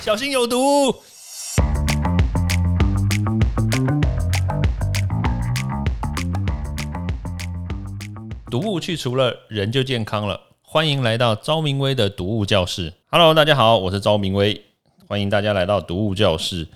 小心有毒。毒物去除了，人就健康了。欢迎来到昭明威的毒物教室。Hello，大家好，我是昭明威，欢迎大家来到毒物教室。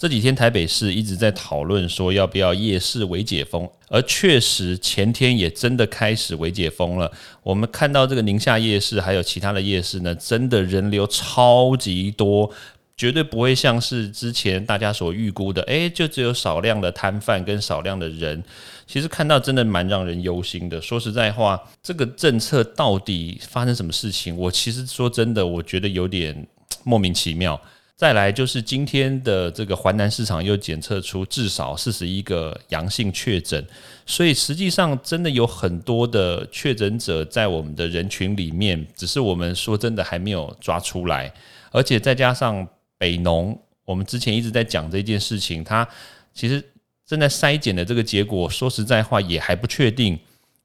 这几天台北市一直在讨论说要不要夜市微解封，而确实前天也真的开始微解封了。我们看到这个宁夏夜市还有其他的夜市呢，真的人流超级多。绝对不会像是之前大家所预估的，诶，就只有少量的摊贩跟少量的人。其实看到真的蛮让人忧心的。说实在话，这个政策到底发生什么事情？我其实说真的，我觉得有点莫名其妙。再来就是今天的这个华南市场又检测出至少四十一个阳性确诊，所以实际上真的有很多的确诊者在我们的人群里面，只是我们说真的还没有抓出来，而且再加上。北农，我们之前一直在讲这件事情，它其实正在筛检的这个结果，说实在话也还不确定。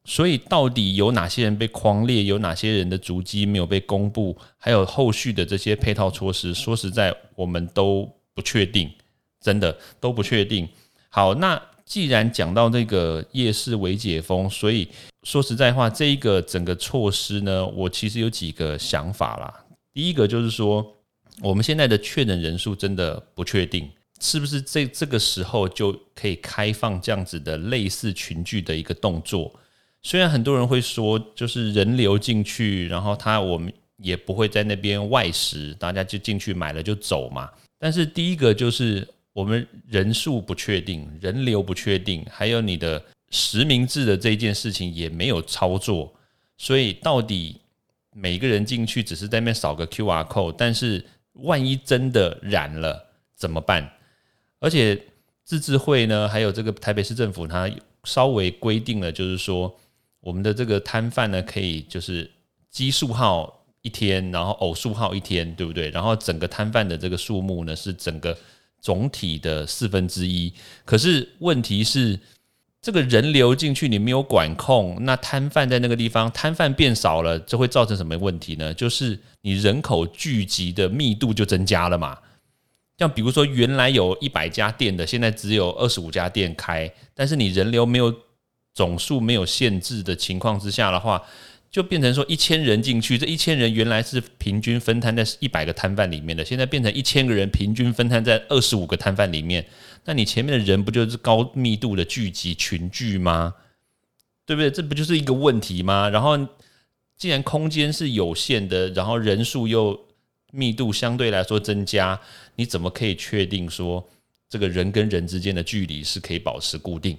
所以到底有哪些人被框列，有哪些人的足迹没有被公布，还有后续的这些配套措施，说实在我们都不确定，真的都不确定。好，那既然讲到这个夜市为解封，所以说实在话，这一个整个措施呢，我其实有几个想法啦。第一个就是说。我们现在的确诊人数真的不确定，是不是这这个时候就可以开放这样子的类似群聚的一个动作？虽然很多人会说，就是人流进去，然后他我们也不会在那边外食，大家就进去买了就走嘛。但是第一个就是我们人数不确定，人流不确定，还有你的实名制的这件事情也没有操作，所以到底每个人进去只是在那边扫个 Q R code，但是万一真的染了怎么办？而且自治会呢，还有这个台北市政府，它稍微规定了，就是说我们的这个摊贩呢，可以就是奇数号一天，然后偶数号一天，对不对？然后整个摊贩的这个数目呢，是整个总体的四分之一。可是问题是。这个人流进去，你没有管控，那摊贩在那个地方，摊贩变少了，这会造成什么问题呢？就是你人口聚集的密度就增加了嘛。像比如说，原来有一百家店的，现在只有二十五家店开，但是你人流没有总数没有限制的情况之下的话。就变成说一千人进去，这一千人原来是平均分摊在一百个摊贩里面的，现在变成一千个人平均分摊在二十五个摊贩里面。那你前面的人不就是高密度的聚集群聚吗？对不对？这不就是一个问题吗？然后既然空间是有限的，然后人数又密度相对来说增加，你怎么可以确定说这个人跟人之间的距离是可以保持固定？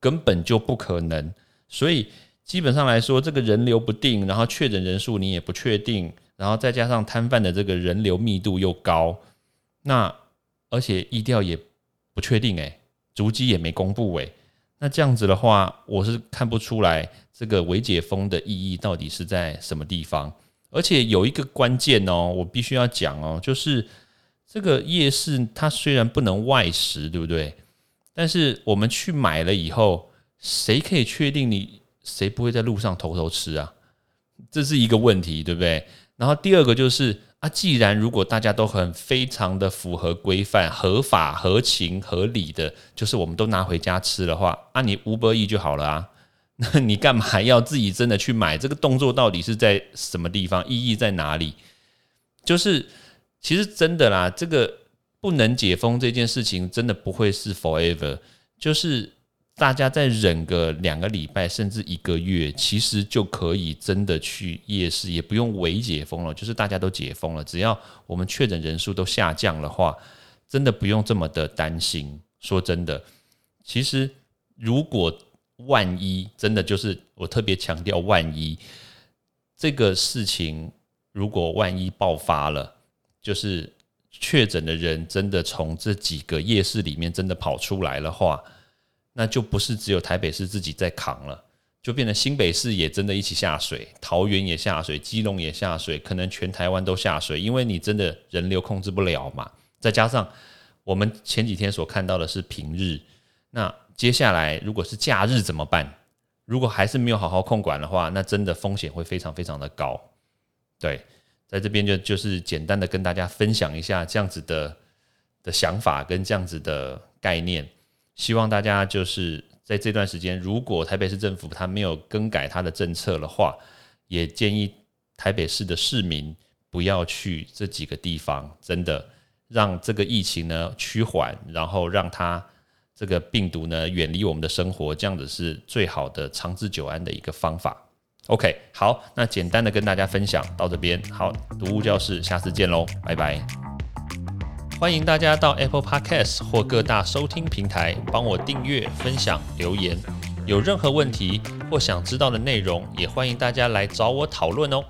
根本就不可能。所以。基本上来说，这个人流不定，然后确诊人数你也不确定，然后再加上摊贩的这个人流密度又高，那而且意调也不确定诶，足迹也没公布诶，那这样子的话，我是看不出来这个维解封的意义到底是在什么地方。而且有一个关键哦，我必须要讲哦，就是这个夜市它虽然不能外食，对不对？但是我们去买了以后，谁可以确定你？谁不会在路上偷偷吃啊？这是一个问题，对不对？然后第二个就是啊，既然如果大家都很非常的符合规范、合法、合情、合理的，就是我们都拿回家吃的话，啊，你无不义就好了啊。那你干嘛要自己真的去买？这个动作到底是在什么地方？意义在哪里？就是其实真的啦，这个不能解封这件事情，真的不会是 forever，就是。大家再忍个两个礼拜，甚至一个月，其实就可以真的去夜市，也不用围解封了。就是大家都解封了，只要我们确诊人数都下降的话，真的不用这么的担心。说真的，其实如果万一真的就是我特别强调，万一这个事情如果万一爆发了，就是确诊的人真的从这几个夜市里面真的跑出来的话。那就不是只有台北市自己在扛了，就变成新北市也真的一起下水，桃园也下水，基隆也下水，可能全台湾都下水，因为你真的人流控制不了嘛。再加上我们前几天所看到的是平日，那接下来如果是假日怎么办？如果还是没有好好控管的话，那真的风险会非常非常的高。对，在这边就就是简单的跟大家分享一下这样子的的想法跟这样子的概念，希望大家就是在这段时间，如果台北市政府它没有更改它的政策的话，也建议台北市的市民不要去这几个地方，真的让这个疫情呢趋缓，然后让它这个病毒呢远离我们的生活，这样子是最好的长治久安的一个方法。OK，好，那简单的跟大家分享到这边，好，读物教室，下次见喽，拜拜。欢迎大家到 Apple Podcast 或各大收听平台帮我订阅、分享、留言。有任何问题或想知道的内容，也欢迎大家来找我讨论哦。